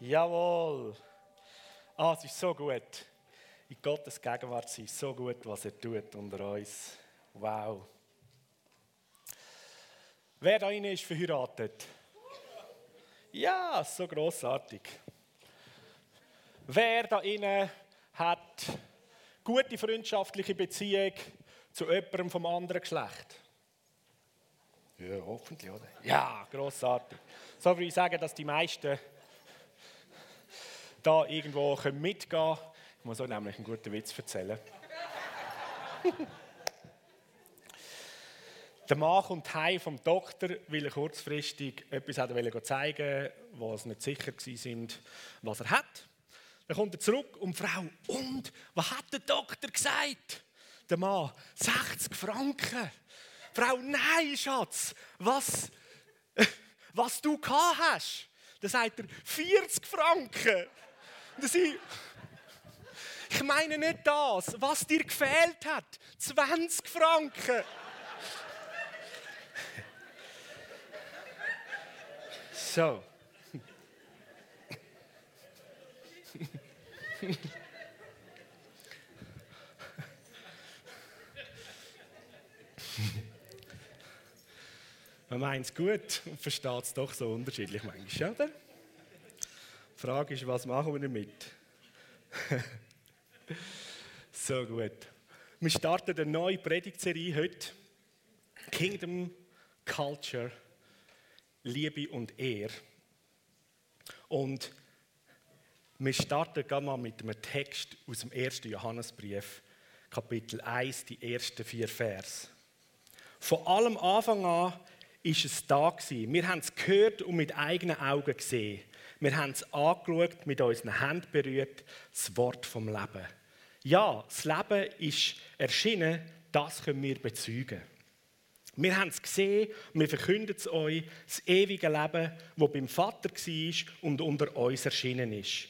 Jawohl. Ah, es ist so gut. In Gottes Gegenwart sein. So gut, was er tut unter uns. Wow. Wer da ist verheiratet? Ja, so großartig. Wer da innen hat gute freundschaftliche Beziehung zu jemandem vom anderen Geschlecht? Ja, hoffentlich, oder? Ja, großartig. So würde ich sagen, dass die meisten da irgendwo mitgehen können. Ich muss euch nämlich einen guten Witz erzählen. Der Mann kommt heim vom Doktor, weil er kurzfristig etwas hat zeigen was nicht sicher war, was er hat. Dann kommt er zurück und die Frau, und, was hat der Doktor gesagt? Der Mann, 60 Franken. Die Frau, nein, Schatz, was, was du gehabt hast. Dann sagt er, 40 Franken. Und ich, ich meine nicht das, was dir gefehlt hat. 20 Franken. So. Man meint es gut und versteht es doch so unterschiedlich manchmal, oder? Die Frage ist, was machen wir damit? so gut. Wir starten eine neue Predigtserie heute. Kingdom Culture Liebe und Ehre. Und wir starten gerade mal mit einem Text aus dem 1. Johannesbrief, Kapitel 1, die ersten vier Vers. Von allem Anfang an ist es da gewesen. Wir haben es gehört und mit eigenen Augen gesehen. Wir haben es angeschaut, mit unseren Händen berührt, das Wort vom Leben. Ja, das Leben ist erschienen, das können wir bezeugen. Wir haben es gesehen und wir verkünden es euch, das ewige Leben, das beim Vater war und unter uns erschienen ist.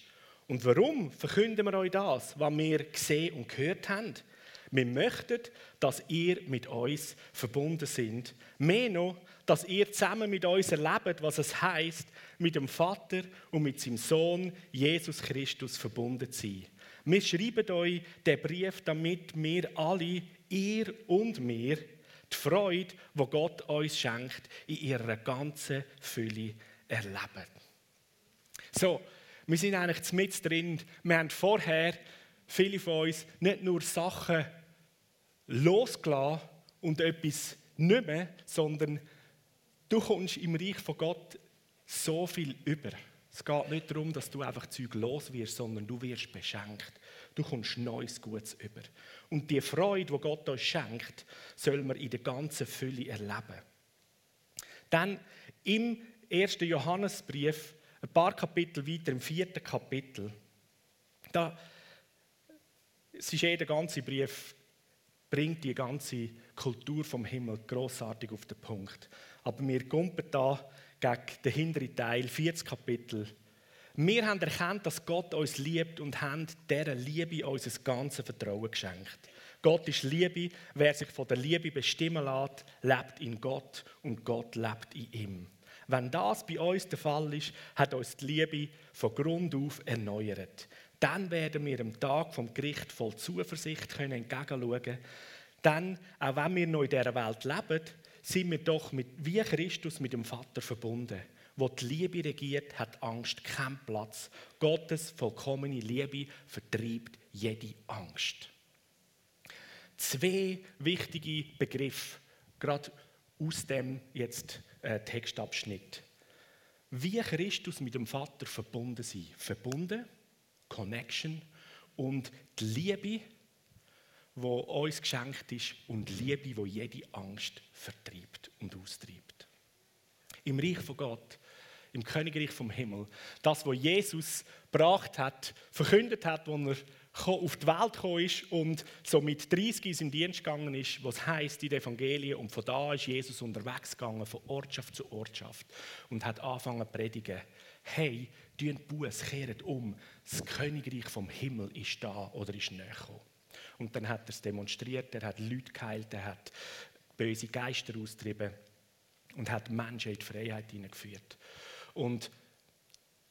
Und warum verkünden wir euch das, was wir gesehen und gehört haben? Wir möchten, dass ihr mit uns verbunden sind. Mehr noch, dass ihr zusammen mit uns erlebt, was es heißt, mit dem Vater und mit seinem Sohn Jesus Christus verbunden zu sein. Wir schreiben euch den Brief, damit wir alle, ihr und wir, die Freude, die Gott uns schenkt, in ihrer ganzen Fülle erleben. So, wir sind eigentlich mit drin. Wir haben vorher, viele von uns, nicht nur Sachen losgelassen und etwas nicht mehr, sondern du kommst im Reich von Gott so viel über. Es geht nicht darum, dass du einfach Zeug los wirst, sondern du wirst beschenkt. Du kommst Neues Gutes über. Und die Freude, die Gott uns schenkt, soll man in der ganzen Fülle erleben. Dann im ersten Johannesbrief, ein paar Kapitel weiter, im vierten Kapitel, da es ist jeder ganze Brief bringt die ganze Kultur vom Himmel großartig auf den Punkt. Aber wir kommen da gegen den hinteren Teil, 40 Kapitel, wir haben erkannt, dass Gott uns liebt und haben dieser Liebe unser ganzes Vertrauen geschenkt. Gott ist Liebe. Wer sich von der Liebe bestimmen lässt, lebt in Gott und Gott lebt in ihm. Wenn das bei uns der Fall ist, hat uns die Liebe von Grund auf erneuert. Dann werden wir am Tag vom Gericht voll Zuversicht können entgegenschauen können. Dann, auch wenn wir noch in dieser Welt leben, sind wir doch mit, wie Christus mit dem Vater verbunden. Wo die Liebe regiert, hat Angst keinen Platz. Gottes vollkommene Liebe vertreibt jede Angst. Zwei wichtige Begriffe, gerade aus dem jetzt äh, Textabschnitt. Wie Christus mit dem Vater verbunden sein. Verbunden, Connection und die Liebe, die uns geschenkt ist und Liebe, die jede Angst vertreibt und austreibt. Im Reich von Gott im Königreich vom Himmel. Das, was Jesus gebracht hat, verkündet hat, als er auf die Welt gekommen ist und so mit 30 in seinen Dienst gegangen ist, was heißt die Evangelien. Und von da ist Jesus unterwegs gegangen, von Ortschaft zu Ortschaft und hat angefangen zu predigen. Hey, tun Buß, kehrt um. Das Königreich vom Himmel ist da oder ist näher. Und dann hat er es demonstriert, er hat Leute geheilt, er hat böse Geister austrieben und hat Menschen in die Freiheit hineingeführt. Und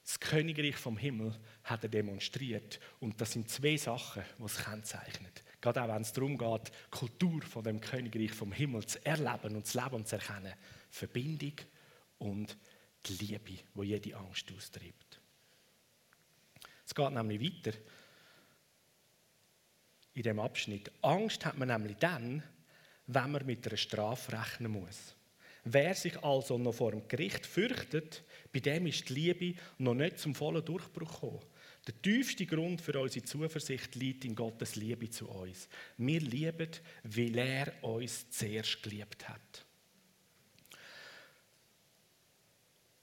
Das Königreich vom Himmel hat er demonstriert. Und das sind zwei Sachen, die es kennzeichnen. Gerade auch wenn es darum geht, die Kultur von dem Königreich vom Himmel zu erleben und zu leben und zu erkennen. Verbindung und die Liebe, wo jede Angst austreibt. Es geht nämlich weiter in dem Abschnitt. Angst hat man nämlich dann, wenn man mit einer Strafe rechnen muss. Wer sich also noch vor dem Gericht fürchtet, bei dem ist die Liebe noch nicht zum vollen Durchbruch gekommen. Der tiefste Grund für unsere Zuversicht liegt in Gottes Liebe zu uns. Wir lieben, weil er uns zuerst geliebt hat.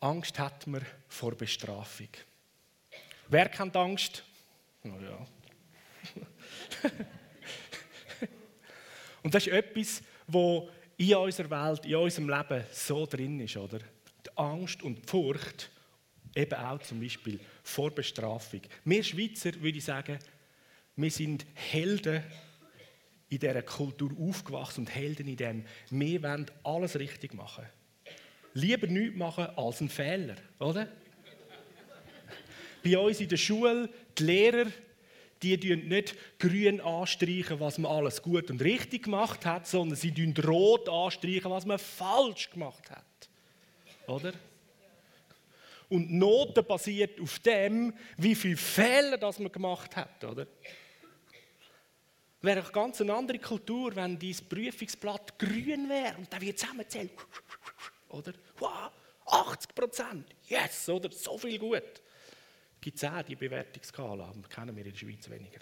Angst hat man vor Bestrafung. Wer kennt Angst? Na ja. Und das ist etwas, wo in unserer Welt, in unserem Leben so drin ist, oder? Die Angst und die Furcht, eben auch zum Beispiel vor Bestrafung. Wir Schweizer, würde ich sagen, wir sind Helden in dieser Kultur aufgewachsen und Helden in dem, wir wollen alles richtig machen. Lieber nichts machen als einen Fehler, oder? Bei uns in der Schule, die Lehrer, die tun nicht grün anstreichen, was man alles gut und richtig gemacht hat, sondern sie tun rot anstreichen, was man falsch gemacht hat. Oder? Und Noten basiert auf dem, wie viele Fehler das man gemacht hat, oder? Wäre eine ganz andere Kultur, wenn dieses Prüfungsblatt grün wäre und dann wird zusammenzählt, oder? Wow, 80 Prozent, yes, oder? So viel gut gibt es auch die Bewertungsskala, aber kennen wir in der Schweiz weniger.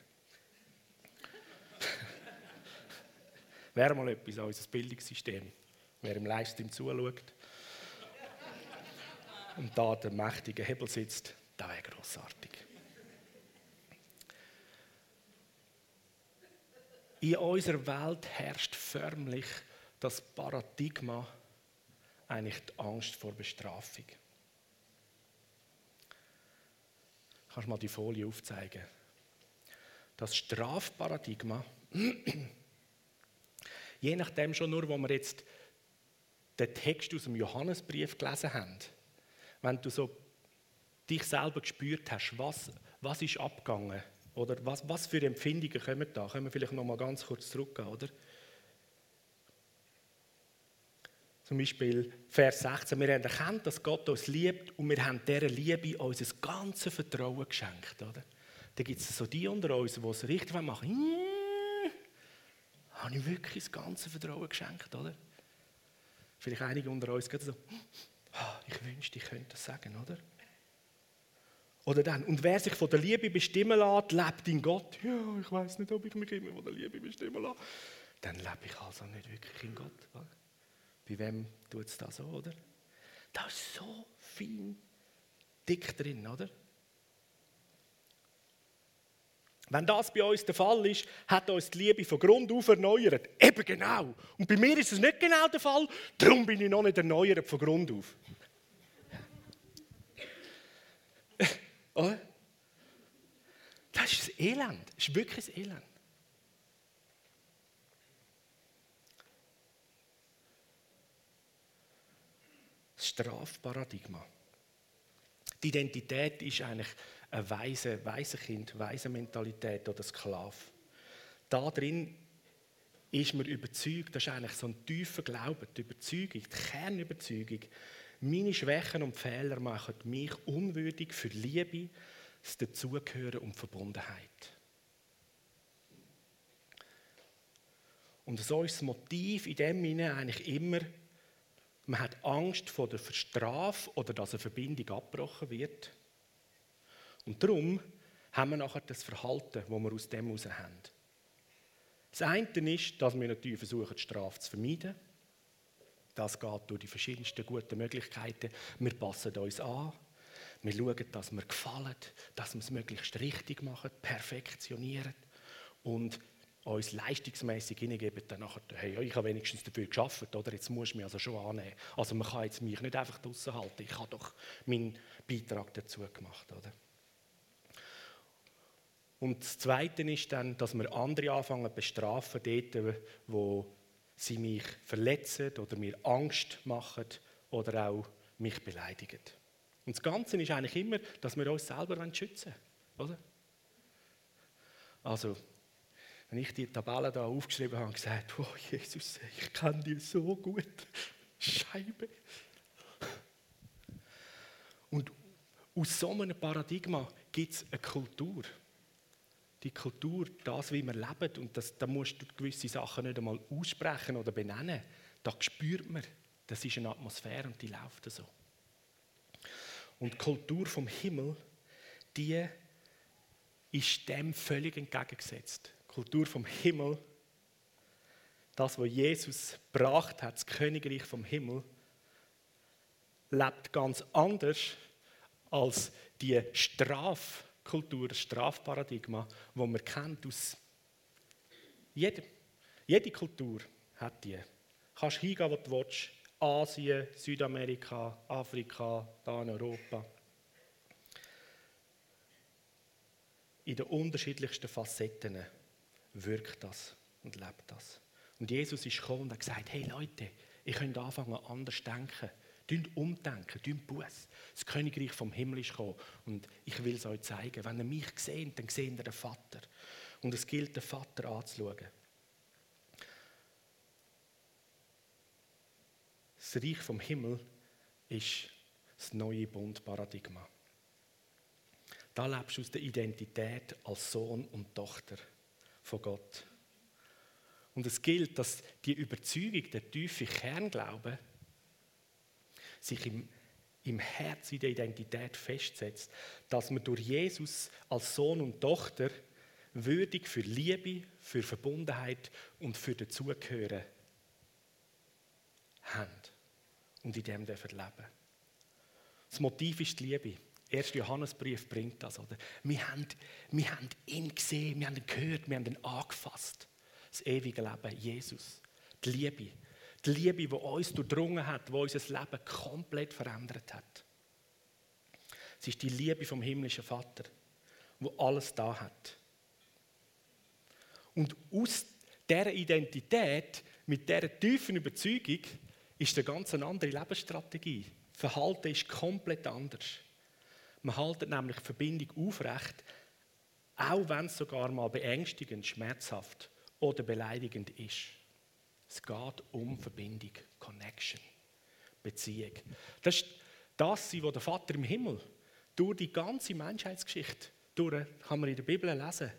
Wäre mal etwas an unser Bildungssystem, wer im Livestream zuschaut und da der mächtige Hebel sitzt, das wäre grossartig. In unserer Welt herrscht förmlich das Paradigma, eigentlich die Angst vor Bestrafung. Kannst du mal die Folie aufzeigen? Das Strafparadigma, je nachdem schon nur, wo wir jetzt den Text aus dem Johannesbrief gelesen haben, wenn du so dich selber gespürt hast, was, was ist abgegangen oder was, was für Empfindungen kommen da, können wir vielleicht noch mal ganz kurz zurückgehen, oder? Zum Beispiel Vers 16. Wir haben erkannt, dass Gott uns liebt und wir haben dieser Liebe unser ganzes Vertrauen geschenkt. Oder? Da gibt es so die unter uns, die es richtig machen. Habe ich wirklich das ganze Vertrauen geschenkt, oder? Vielleicht einige unter uns gehen so, ah, ich wünschte, ich könnte das sagen, oder? Oder dann, und wer sich von der Liebe bestimmen lässt, lebt in Gott. Ja, ich weiß nicht, ob ich mich immer von der Liebe bestimmen lasse. Dann lebe ich also nicht wirklich in Gott. Oder? Bei wem tut es das so, oder? Da ist so viel dick drin, oder? Wenn das bei uns der Fall ist, hat uns die Liebe von Grund auf erneuert. Eben genau. Und bei mir ist es nicht genau der Fall, darum bin ich noch nicht erneuert von Grund auf. oder? Das ist das Elend. Das ist wirklich das Elend. Strafparadigma. Die Identität ist eigentlich eine weise, weise Kind, weise Mentalität oder Sklave. Da drin ist man überzeugt, das ist eigentlich so ein tiefer Glaube, die Überzeugung, die Kernüberzeugung. Meine Schwächen und Fehler machen mich unwürdig für Liebe, das Dazugehören und Verbundenheit. Und so ist das Motiv in dem Sinne eigentlich immer, man hat Angst vor der Strafe oder dass eine Verbindung abgebrochen wird. Und darum haben wir nachher das Verhalten, das wir aus dem heraus haben. Das eine ist, dass wir natürlich versuchen, die Strafe zu vermeiden. Das geht durch die verschiedensten guten Möglichkeiten. Wir passen uns an. Wir schauen, dass wir gefallen, dass wir es möglichst richtig machen, perfektionieren. Und uns leistungsmässig hingeben, dann nachher, hey, ich habe wenigstens dafür geschafft, oder? Jetzt muss ich mich also schon annehmen. Also man kann jetzt mich nicht einfach draussen halten. Ich habe doch meinen Beitrag dazu gemacht, oder? Und das Zweite ist dann, dass wir andere anfangen zu bestrafen, dort, wo sie mich verletzen oder mir Angst machen oder auch mich beleidigen. Und das Ganze ist eigentlich immer, dass wir uns selber schützen wollen. Oder? Also, wenn ich die Tabelle da aufgeschrieben habe und gesagt, oh Jesus, ich kenne die so gut. Scheibe. Und aus so einem Paradigma gibt es eine Kultur. Die Kultur, das, wie wir leben, und das, da musst du gewisse Sachen nicht einmal aussprechen oder benennen. Da spürt man, das ist eine Atmosphäre und die läuft so. Und die Kultur vom Himmel, die ist dem völlig entgegengesetzt. Kultur vom Himmel, das, was Jesus gebracht hat, das Königreich vom Himmel, lebt ganz anders als die Strafkultur, das Strafparadigma, das man kennt aus jedem. Jede Kultur hat die. Du kannst hingehen, wo du willst. Asien, Südamerika, Afrika, da in Europa. In den unterschiedlichsten Facetten wirkt das und lebt das. Und Jesus ist gekommen und hat gesagt, hey Leute, ihr könnt anfangen anders zu denken. Dünnt umdenken, dünnt Buß. Das Königreich vom Himmel ist gekommen und ich will es euch zeigen. Wenn ihr mich seht, dann seht ihr den Vater. Und es gilt, den Vater anzuschauen. Das Reich vom Himmel ist das neue Bundparadigma. Da lebst du aus der Identität als Sohn und Tochter von Gott. Und es gilt, dass die Überzeugung, der tiefe Kernglaube, sich im, im Herz in der Identität festsetzt, dass man durch Jesus als Sohn und Tochter würdig für Liebe, für Verbundenheit und für Dazugehören haben und in dem leben. Das Motiv ist die Liebe. Der erste Johannesbrief bringt das. Oder? Wir, haben, wir haben ihn gesehen, wir haben ihn gehört, wir haben ihn angefasst. Das ewige Leben, Jesus. Die Liebe. Die Liebe, die uns durchdrungen hat, die unser Leben komplett verändert hat. Es ist die Liebe vom himmlischen Vater, wo alles da hat. Und aus dieser Identität, mit dieser tiefen Überzeugung, ist eine ganz andere Lebensstrategie. Verhalten ist komplett anders. Man hält nämlich die Verbindung aufrecht, auch wenn es sogar mal beängstigend, schmerzhaft oder beleidigend ist. Es geht um Verbindung, Connection, Beziehung. Das ist das, was der Vater im Himmel durch die ganze Menschheitsgeschichte, durch, kann man in der Bibel lesen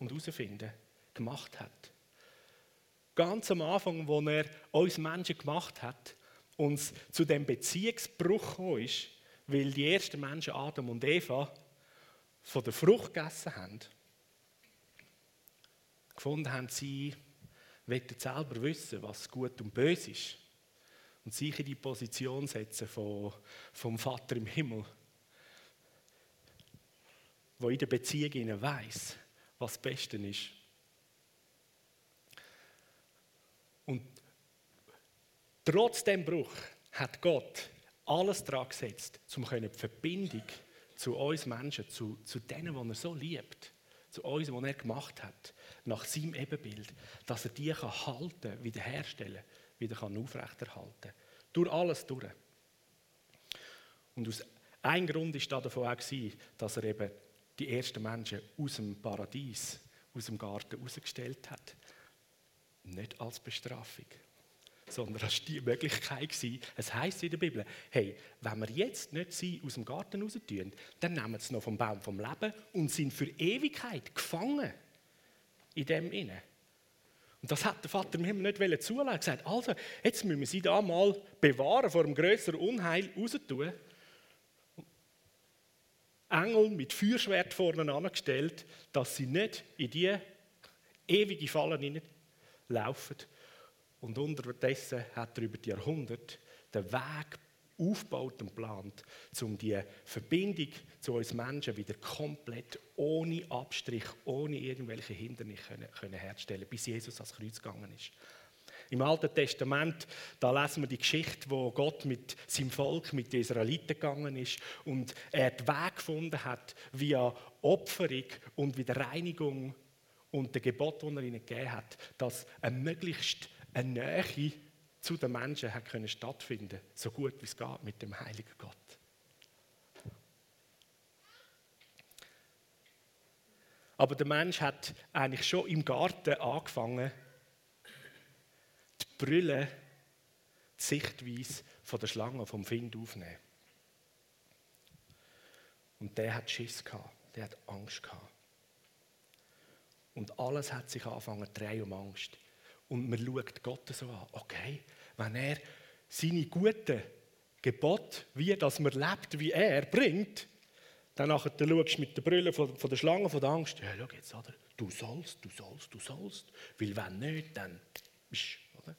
und herausfinden, gemacht hat ganz am Anfang, wo er uns Menschen gemacht hat, uns zu dem Beziehungsbruch gekommen ist, weil die ersten Menschen, Adam und Eva, von der Frucht gegessen haben, gefunden haben, sie wollten selber wissen, was gut und böse ist. Und sich in die Position setzen von, vom Vater im Himmel, wo in der Beziehung weiß, was das Beste ist. Und trotz dem Bruch hat Gott alles daran gesetzt, um die Verbindung zu uns Menschen, zu, zu denen, die er so liebt, zu uns, die er gemacht hat, nach seinem Ebenbild, dass er die kann halten, wiederherstellen, wieder kann aufrechterhalten. Durch alles durch. Und aus ein Grund war davon auch, dass er eben die ersten Menschen aus dem Paradies, aus dem Garten herausgestellt hat. Nicht als Bestrafung, sondern als die Möglichkeit gewesen. Es heißt in der Bibel, hey, wenn wir jetzt nicht sie aus dem Garten raus tun, dann nehmen sie noch vom Baum vom Leben und sind für Ewigkeit gefangen in dem inne. Und das hat der Vater Himmel nicht zulassen. Er hat gesagt, also, jetzt müssen wir sie da mal bewahren vor einem größeren Unheil raus tun. Engel mit Feuerschwert vorne angestellt, dass sie nicht in die ewige Fallen laufen. Und unterdessen hat er über die Jahrhunderte den Weg aufgebaut und geplant, um die Verbindung zu uns Menschen wieder komplett ohne Abstrich, ohne irgendwelche Hindernisse herzustellen, bis Jesus ans Kreuz gegangen ist. Im Alten Testament, da lesen wir die Geschichte, wo Gott mit seinem Volk, mit den Israeliten gegangen ist und er den Weg gefunden hat, via Opferung und wieder Reinigung und der Gebot, das er ihnen gegeben hat, dass eine möglichst eine Nähe zu den Menschen hat können stattfinden, so gut wie es geht mit dem Heiligen Gott. Aber der Mensch hat eigentlich schon im Garten angefangen, die Brille, die Sichtweise von der Schlange, vom Find aufzunehmen. Und der hat Schiss gehabt, der hat Angst gehabt. Und alles hat sich angefangen zu drehen um Angst. Und man schaut Gott so an, okay, wenn er seine guten Gebote, wie dass man lebt, wie er bringt, dann nachher dann schaust du mit der Brille von, von der Schlange, von der Angst, ja, schau jetzt, oder? Du sollst, du sollst, du sollst. Weil wenn nicht, dann bist oder?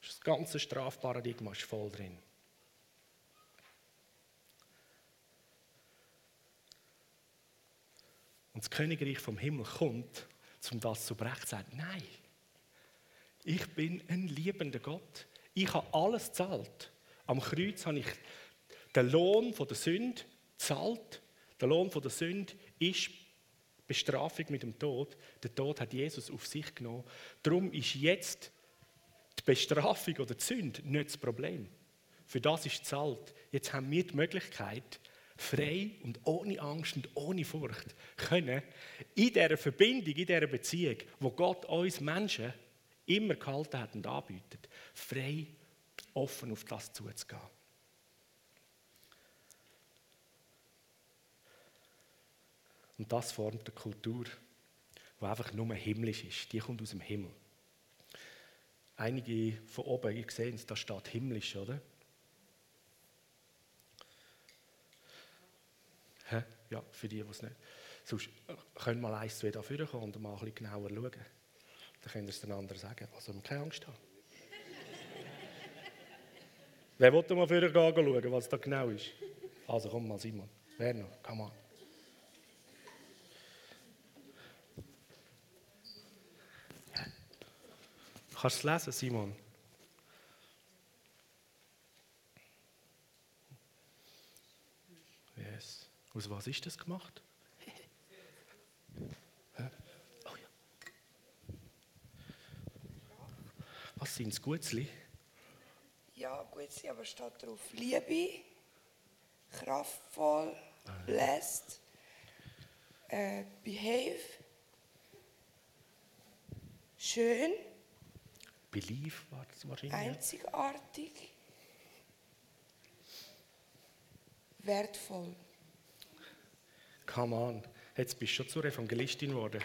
Das ganze Strafparadigma ist voll drin. Und das Königreich vom Himmel kommt, um das zu brechen, sagt, nein, ich bin ein liebender Gott. Ich habe alles zahlt. Am Kreuz habe ich den Lohn der Sünde zahlt. Der Lohn der Sünde ist Bestrafung mit dem Tod. Der Tod hat Jesus auf sich genommen. Darum ist jetzt die Bestrafung oder die Sünde nicht das Problem. Für das ist zahlt. Jetzt haben wir die Möglichkeit, frei und ohne Angst und ohne Furcht können in dieser Verbindung, in dieser Beziehung, wo Gott uns Menschen immer gehalten hat und anbietet, frei, offen auf das zuzugehen. Und das formt eine Kultur, die einfach nur himmlisch ist. Die kommt aus dem Himmel. Einige von oben, ihr seht es, da steht himmlisch, oder? Ja, für die, die es nicht. Sonst können wir mal eins, zwei da kommen und mal ein bisschen genauer schauen. Dann könnt ihr es den anderen sagen. Also, keine Angst haben. Wer will mal vorher schauen, was da genau ist? Also, komm mal, Simon. Wer noch? Come on. Kannst du es lesen, Simon? Yes. Aus was ist das gemacht? oh ja. Was sind es, Gutzli? Ja, Gutzli, aber steht drauf Liebe, kraftvoll, blessed, äh, behave, schön. Belief war das wahrscheinlich. Einzigartig. Wertvoll. Come on, jetzt bist du schon zur Evangelistin geworden.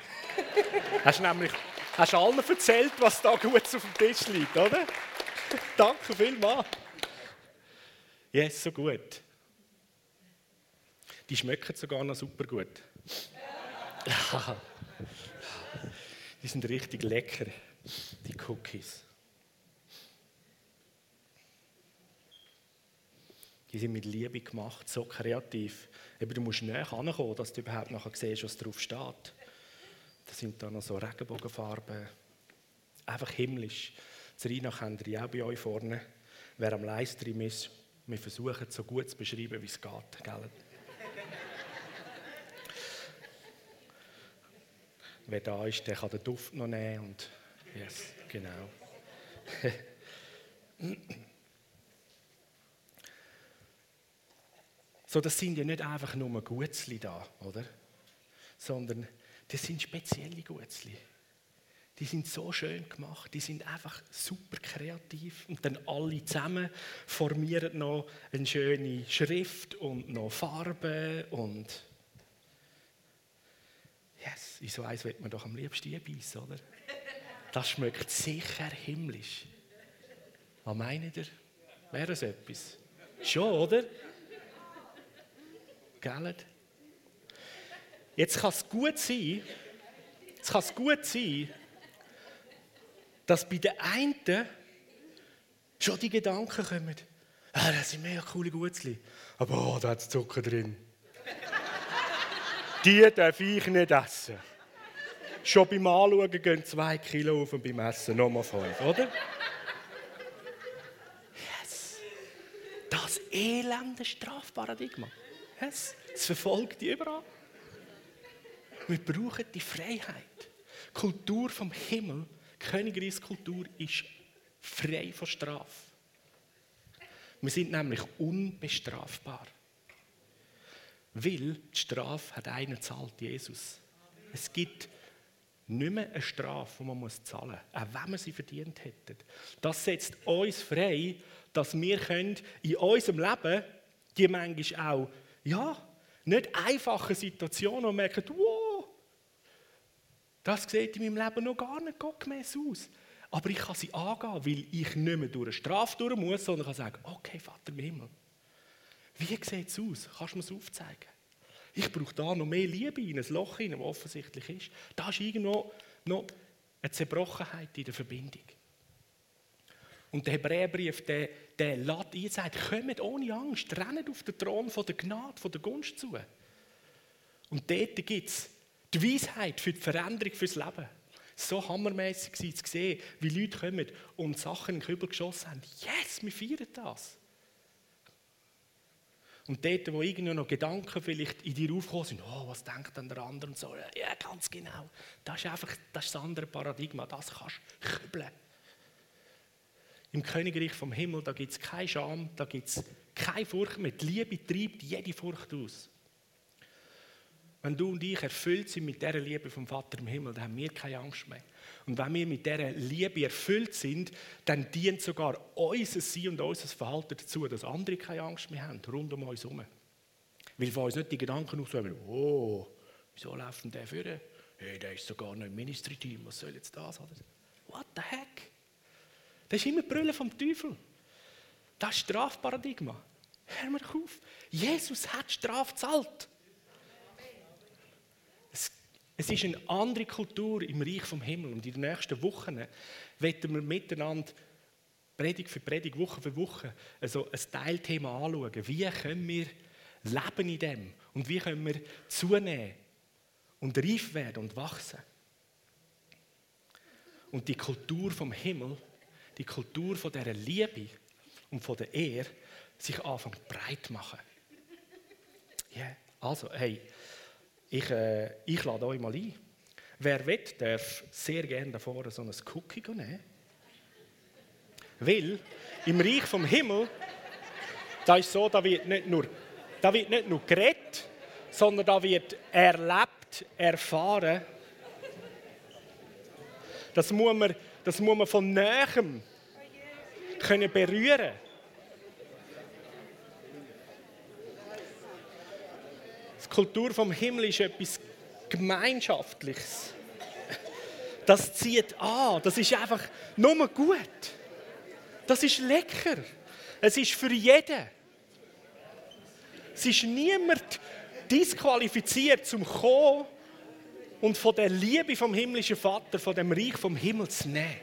hast nämlich hast allen erzählt, was da gut auf dem Tisch liegt, oder? Danke vielmals. Yes, so gut. Die schmecken sogar noch super gut. Die sind richtig lecker die Cookies. Die sind mit Liebe gemacht, so kreativ. Eben, du musst näher ankommen, dass du überhaupt nachher siehst, was drauf steht. Da sind dann noch so Regenbogenfarben. Einfach himmlisch. Serena kennt ihr auch bei euch vorne. Wer am Livestream ist, wir versuchen es so gut zu beschreiben, wie es geht. Gell? Wer da ist, der kann den Duft noch nehmen und Yes, genau. so, das sind ja nicht einfach nur Gutzli da, oder? Sondern das sind spezielle Gutzli. Die sind so schön gemacht, die sind einfach super kreativ und dann alle zusammen formieren noch eine schöne Schrift und noch Farbe und yes, in so eins wird man doch am liebsten beißen, oder? Das schmeckt sicher himmlisch. Was meint ihr? Wäre es etwas? Schon, oder? Gell? Jetzt kann es gut sein, jetzt kann es gut sein, dass bei den einen schon die Gedanken kommen, ah, das sind mega coole Gutzli, aber oh, da hat Zucker drin. die darf ich nicht essen. Schon beim Anschauen gehen zwei Kilo auf und beim Essen nochmal fünf, oder? Yes. Das elende Strafparadigma. Yes. Es verfolgt die überall. Wir brauchen die Freiheit. Kultur vom Himmel, Königreichskultur, ist frei von Strafe. Wir sind nämlich unbestrafbar. Weil die Strafe hat einen zahlt, Jesus. Es gibt nicht mehr eine Strafe, die man zahlen muss, auch wenn man sie verdient hätte. Das setzt uns frei, dass wir in unserem Leben die manchmal auch, ja, nicht einfache Situationen und merken, wow, das sieht in meinem Leben noch gar nicht gottgemäß aus. Aber ich kann sie angehen, weil ich nicht mehr durch eine Strafe durch muss, sondern kann sagen, okay, Vater im Himmel, wie sieht es aus? Kannst du mir es aufzeigen? Ich brauche da noch mehr Liebe in ein Loch hinein, das offensichtlich ist. Da ist irgendwo noch eine Zerbrochenheit in der Verbindung. Und der Hebräerbrief, der, der lädt ein, sagt, kommt ohne Angst, rennt auf den Thron von der Gnade, von der Gunst zu. Und dort gibt es die Weisheit für die Veränderung fürs Leben. So hammermäßig zu sehen, wie Leute kommen und Sachen in den Kübel geschossen haben. Yes, wir feiern das. Und dort, wo irgendwie noch Gedanken vielleicht in dir aufkommen sind, oh, was denkt denn der andere und so, ja, ganz genau. Das ist einfach das, ist das andere Paradigma, das kannst du kübeln. Im Königreich vom Himmel, da gibt es keine Scham, da gibt es keine Furcht mehr. Die Liebe treibt jede Furcht aus. Wenn du und ich erfüllt sind mit dieser Liebe vom Vater im Himmel, dann haben wir keine Angst mehr. Und wenn wir mit dieser Liebe erfüllt sind, dann dient sogar unser Sein und unser Verhalten dazu, dass andere keine Angst mehr haben, rund um uns herum. Weil von uns nicht die Gedanken aussuchen, oh, wieso läuft denn der vor? Hey, der ist sogar noch im Ministry-Team, was soll jetzt das? What the heck? Das ist immer Brüllen vom Teufel. Das ist Strafparadigma. Hör mir auf. Jesus hat Straf gezahlt. Es, es ist eine andere Kultur im Reich vom Himmel. Und in den nächsten Wochen werden wir miteinander Predigt für Predigt, Woche für Woche also ein Teilthema anschauen. Wie können wir leben in dem? Und wie können wir zunehmen und reif werden und wachsen? Und die Kultur vom Himmel die Kultur von dieser Liebe und von der Ehre sich anfängt breit machen. Yeah. Also, hey, ich, äh, ich lade euch mal ein. Wer will, darf sehr gerne da vorne so ein Cookie nehmen. Weil im Reich vom Himmel, da ist so, da wird nicht nur, da wird nicht nur geredet, sondern da wird erlebt, erfahren. Das muss man, das muss man von Nähem können berühren Die Kultur vom Himmel ist etwas Gemeinschaftliches. Das zieht an. Das ist einfach nur gut. Das ist lecker. Es ist für jeden. Es ist niemand disqualifiziert zum Kommen und von der Liebe vom himmlischen Vater, von dem Reich vom Himmel zu nehmen.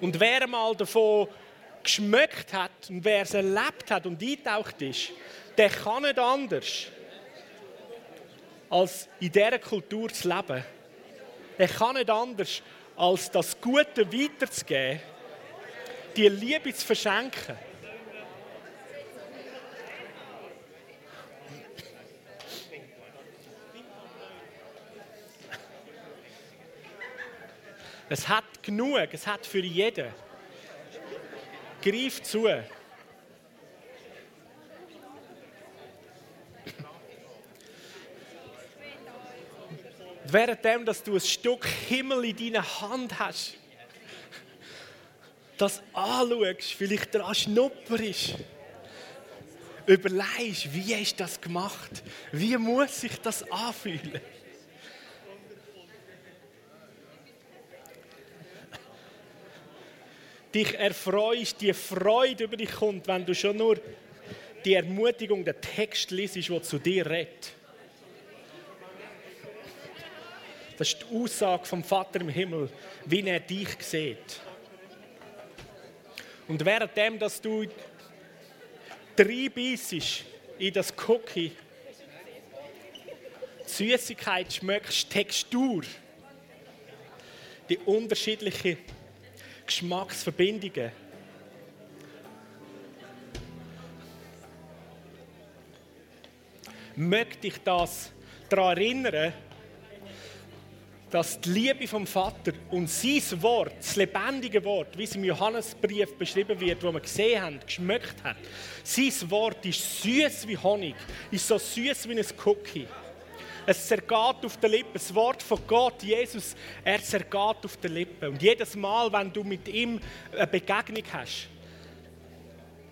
Und wer mal davon geschmeckt hat und wer es erlebt hat und eingetaucht ist, der kann nicht anders, als in dieser Kultur zu leben. Der kann nicht anders, als das Gute weiterzugeben, die Liebe zu verschenken. Es hat genug, es hat für jeden. Greif zu. Währenddem, dass du ein Stück Himmel in deiner Hand hast, das anschaust, vielleicht daran schnupperst, überlegst, wie ist das gemacht? Wie muss sich das anfühlen? Dich erfreust, die Freude über dich kommt, wenn du schon nur die Ermutigung, den Text liest, der zu dir redet. Das ist die Aussage vom Vater im Himmel, wie er dich sieht. Und währenddem, dass du drei beißt in das Cookie, Süßigkeit schmeckst, Textur, die unterschiedliche Geschmacksverbindungen. Möchte dich das daran erinnern, dass die Liebe vom Vater und sein Wort, das lebendige Wort, wie es im Johannesbrief beschrieben wird, wo wir gesehen haben, geschmeckt hat, sein Wort ist süß wie Honig, ist so süß wie ein Cookie. Es zergeht auf den Lippen. Das Wort von Gott, Jesus, er zergeht auf den Lippen. Und jedes Mal, wenn du mit ihm eine Begegnung hast,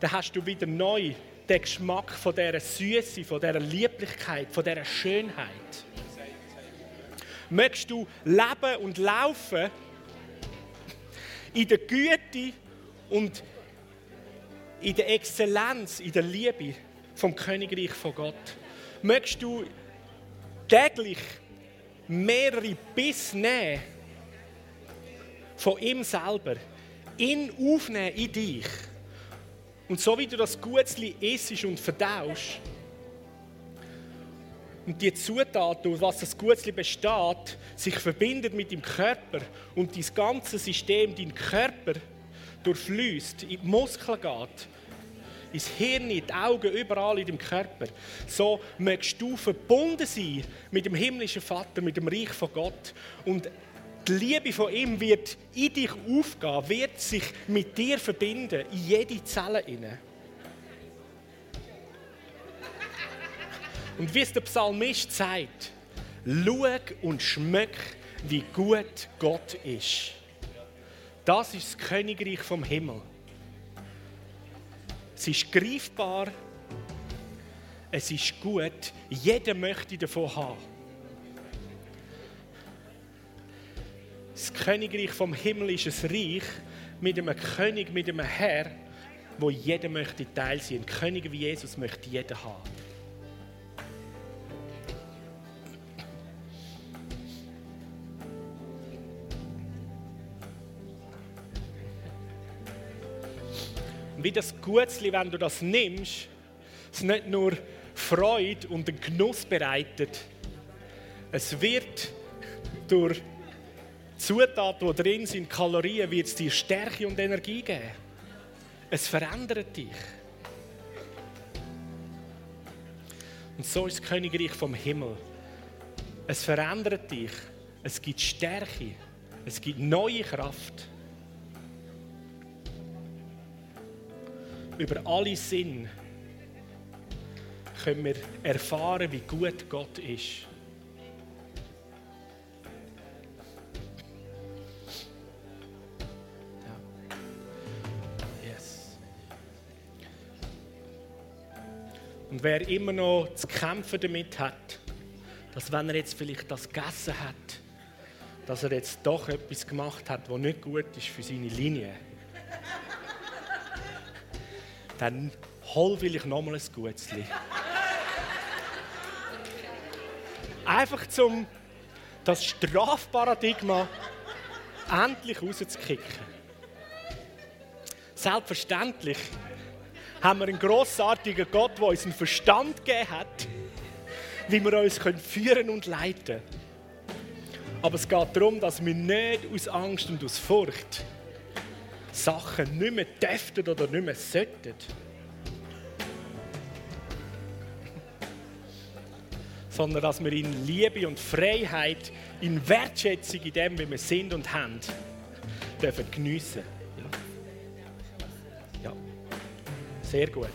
dann hast du wieder neu den Geschmack von dieser Süße, von dieser Lieblichkeit, von dieser Schönheit. Möchtest du leben und laufen in der Güte und in der Exzellenz, in der Liebe vom Königreich von Gott? Möchtest du täglich mehrere Biss nehmen von ihm selber, ihn aufnehmen in dich. Und so wie du das Gutzli isst und verdaust, und die Zutaten, aus was das Gutzli besteht, sich verbindet mit dem Körper und dein ganze System, dein Körper durchfließt, in die Muskeln geht, ins Hirn, die Augen, überall in dem Körper. So möchtest du verbunden sein mit dem himmlischen Vater, mit dem Reich von Gott. Und die Liebe von ihm wird in dich aufgehen, wird sich mit dir verbinden, in jede Zelle inne. Und wie es der Psalmist sagt, schau und schmeck, wie gut Gott ist. Das ist das Königreich vom Himmel. Es ist greifbar, es ist gut, jeder möchte davon haben. Das Königreich vom Himmel ist ein Reich mit einem König, mit einem Herr, wo jeder möchte Teil sein. Ein König wie Jesus möchte jeder haben. Wie das Gutzli, wenn du das nimmst, es nicht nur Freude und einen Genuss bereitet, es wird durch Zutaten, die drin sind, Kalorien, wird es dir Stärke und Energie geben. Es verändert dich. Und so ist das Königreich vom Himmel. Es verändert dich. Es gibt Stärke. Es gibt neue Kraft. Über alle Sinn können wir erfahren, wie gut Gott ist. Und wer immer noch zu kämpfen damit hat, dass wenn er jetzt vielleicht das gegessen hat, dass er jetzt doch etwas gemacht hat, was nicht gut ist für seine Linie dann hol will ich nochmal ein Gutzli. Einfach zum das Strafparadigma endlich rauszukicken. Selbstverständlich haben wir einen grossartigen Gott, der uns einen Verstand gegeben hat, wie wir uns führen und leiten können. Aber es geht darum, dass wir nicht aus Angst und aus Furcht Sachen nicht mehr dürften oder nicht mehr sollten. Sondern dass wir in Liebe und Freiheit, in Wertschätzung in dem, wie wir sind und haben, dürfen geniessen. Ja. ja. Sehr gut.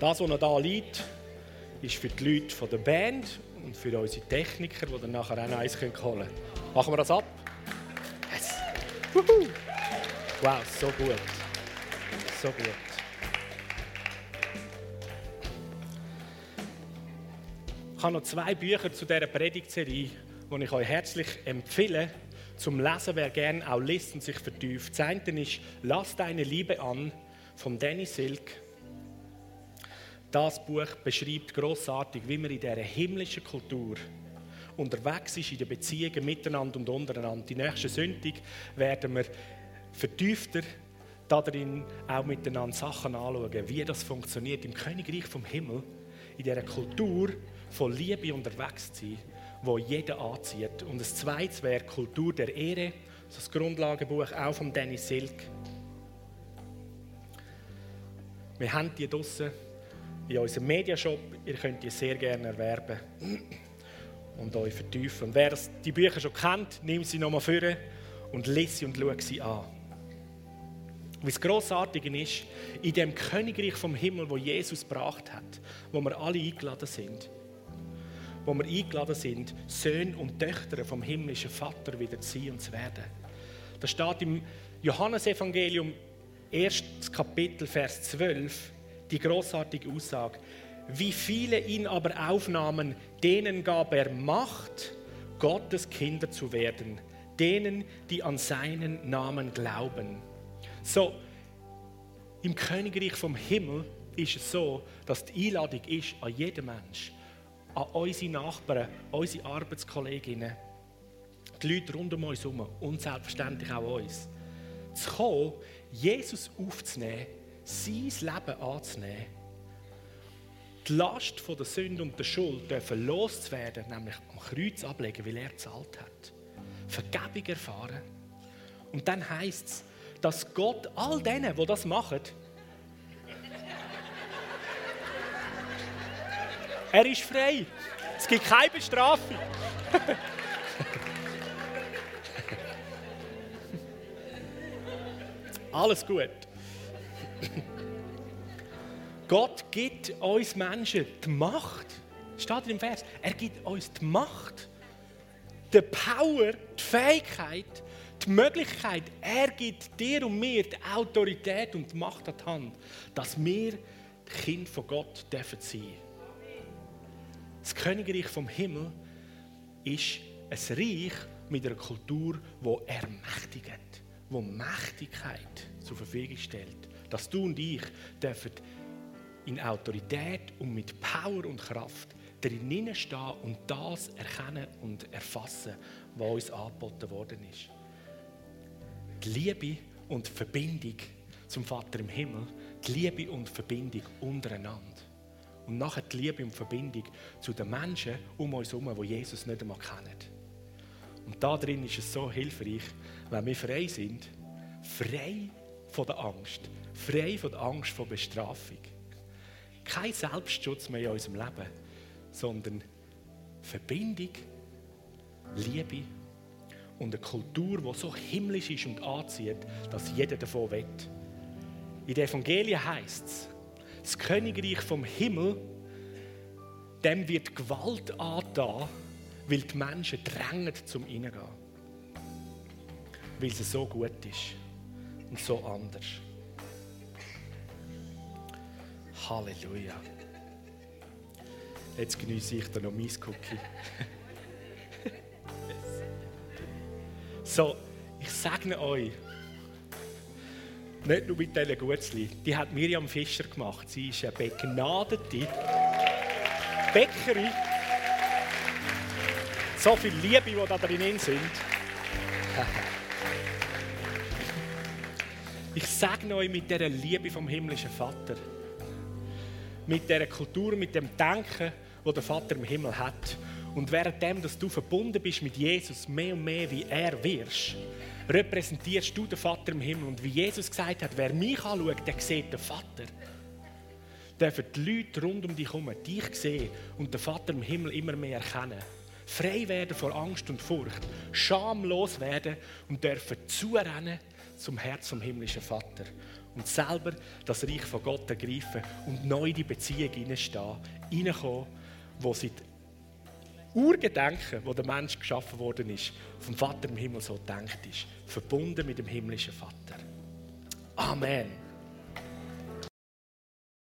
Das, was noch da liegt, ist für die Leute der Band und für unsere Techniker, die dann nachher auch noch eins holen können. Machen wir das ab? Wow, so gut. So gut. Ich habe noch zwei Bücher zu dieser Predigtserie, die ich euch herzlich empfehle, zum Lesen, wer gerne auch liest und sich vertieft. Das eine ist Lass deine Liebe an von Danny Silk. Das Buch beschreibt großartig, wie man in dieser himmlischen Kultur unterwegs ist in den Beziehungen miteinander und untereinander. Die nächste Sündig werden wir vertiefter darin auch miteinander Sachen anschauen, wie das funktioniert im Königreich vom Himmel, in dieser Kultur von Liebe unterwegs zu sein, wo jeder anzieht. Und das Zweite wäre Kultur der Ehre, das Grundlagenbuch auch von Dennis Silk. Wir haben die draussen in unserem Mediashop, ihr könnt die sehr gerne erwerben. Und euch vertiefen. Und wer die Bücher schon kennt, nimmt sie nochmal vor und liest sie und schaut sie an. Wie das Grossartige ist, in dem Königreich vom Himmel, wo Jesus gebracht hat, wo wir alle eingeladen sind, wo wir eingeladen sind, Söhne und Töchter vom himmlischen Vater wieder zu sein und zu werden. Das steht im Johannesevangelium, erstes Kapitel, Vers 12, die großartige Aussage. Wie viele ihn aber aufnahmen, denen gab er Macht, Gottes Kinder zu werden, denen, die an seinen Namen glauben. So, im Königreich vom Himmel ist es so, dass die Einladung ist an jeden Mensch, an unsere Nachbarn, unsere Arbeitskolleginnen, die Leute rund um uns herum und selbstverständlich auch uns, zu kommen, Jesus aufzunehmen, sein Leben anzunehmen, die Last von der Sünde und der Schuld dürfen loszuwerden, nämlich am Kreuz ablegen, weil er gezahlt hat. Vergebung erfahren. Und dann heißt es, dass Gott all denen, die das machen, er ist frei. Es gibt keine Bestrafung. Alles gut. Gott gibt uns Menschen die Macht. Steht im Vers. Er gibt uns die Macht, die Power, die Fähigkeit, die Möglichkeit. Er gibt dir und mir die Autorität und die Macht an die Hand, dass wir Kind von Gott dürfen sein. Das Königreich vom Himmel ist ein Reich mit einer Kultur, wo ermächtigt, wo Mächtigkeit zur Verfügung stellt, dass du und ich dürfen in Autorität und mit Power und Kraft drinnen stehen und das erkennen und erfassen, was uns angeboten worden ist. Die Liebe und die Verbindung zum Vater im Himmel, die Liebe und die Verbindung untereinander. Und nachher die Liebe und die Verbindung zu den Menschen um uns herum, die Jesus nicht einmal kennen. Und da drin ist es so hilfreich, wenn wir frei sind, frei von der Angst, frei von der Angst vor Bestrafung kein Selbstschutz mehr in unserem Leben, sondern Verbindung, Liebe und eine Kultur, die so himmlisch ist und anzieht, dass jeder davon will. In den Evangelien heißt es, das Königreich vom Himmel, dem wird Gewalt angetan, weil die Menschen drängen zum Reingehen. Weil es so gut ist und so anders. Halleluja. Jetzt genieße ich dann noch mein Cookie. so, ich segne euch. Nicht nur mit diesen Gutzli. Die hat Miriam Fischer gemacht. Sie ist eine begnadete Bäckerin. So viel Liebe, die da drin sind. Ich segne euch mit dieser Liebe vom himmlischen Vater mit der Kultur, mit dem Denken, wo der Vater im Himmel hat. Und währenddem, dass du verbunden bist mit Jesus, mehr und mehr wie er wirst, repräsentierst du den Vater im Himmel. Und wie Jesus gesagt hat, wer mich anschaut, der sieht den Vater. Dürfen die Leute rund um dich herum dich sehen und den Vater im Himmel immer mehr erkennen. Frei werden vor Angst und Furcht, schamlos werden und dürfen zurennen zum Herz vom himmlischen Vater und selber das Reich von Gott ergreifen und neu in die Beziehung hineinstehen, hineinkommen, wo sie Urgedenken, wo der Mensch geschaffen worden ist, vom Vater im Himmel so denkt ist, verbunden mit dem himmlischen Vater. Amen.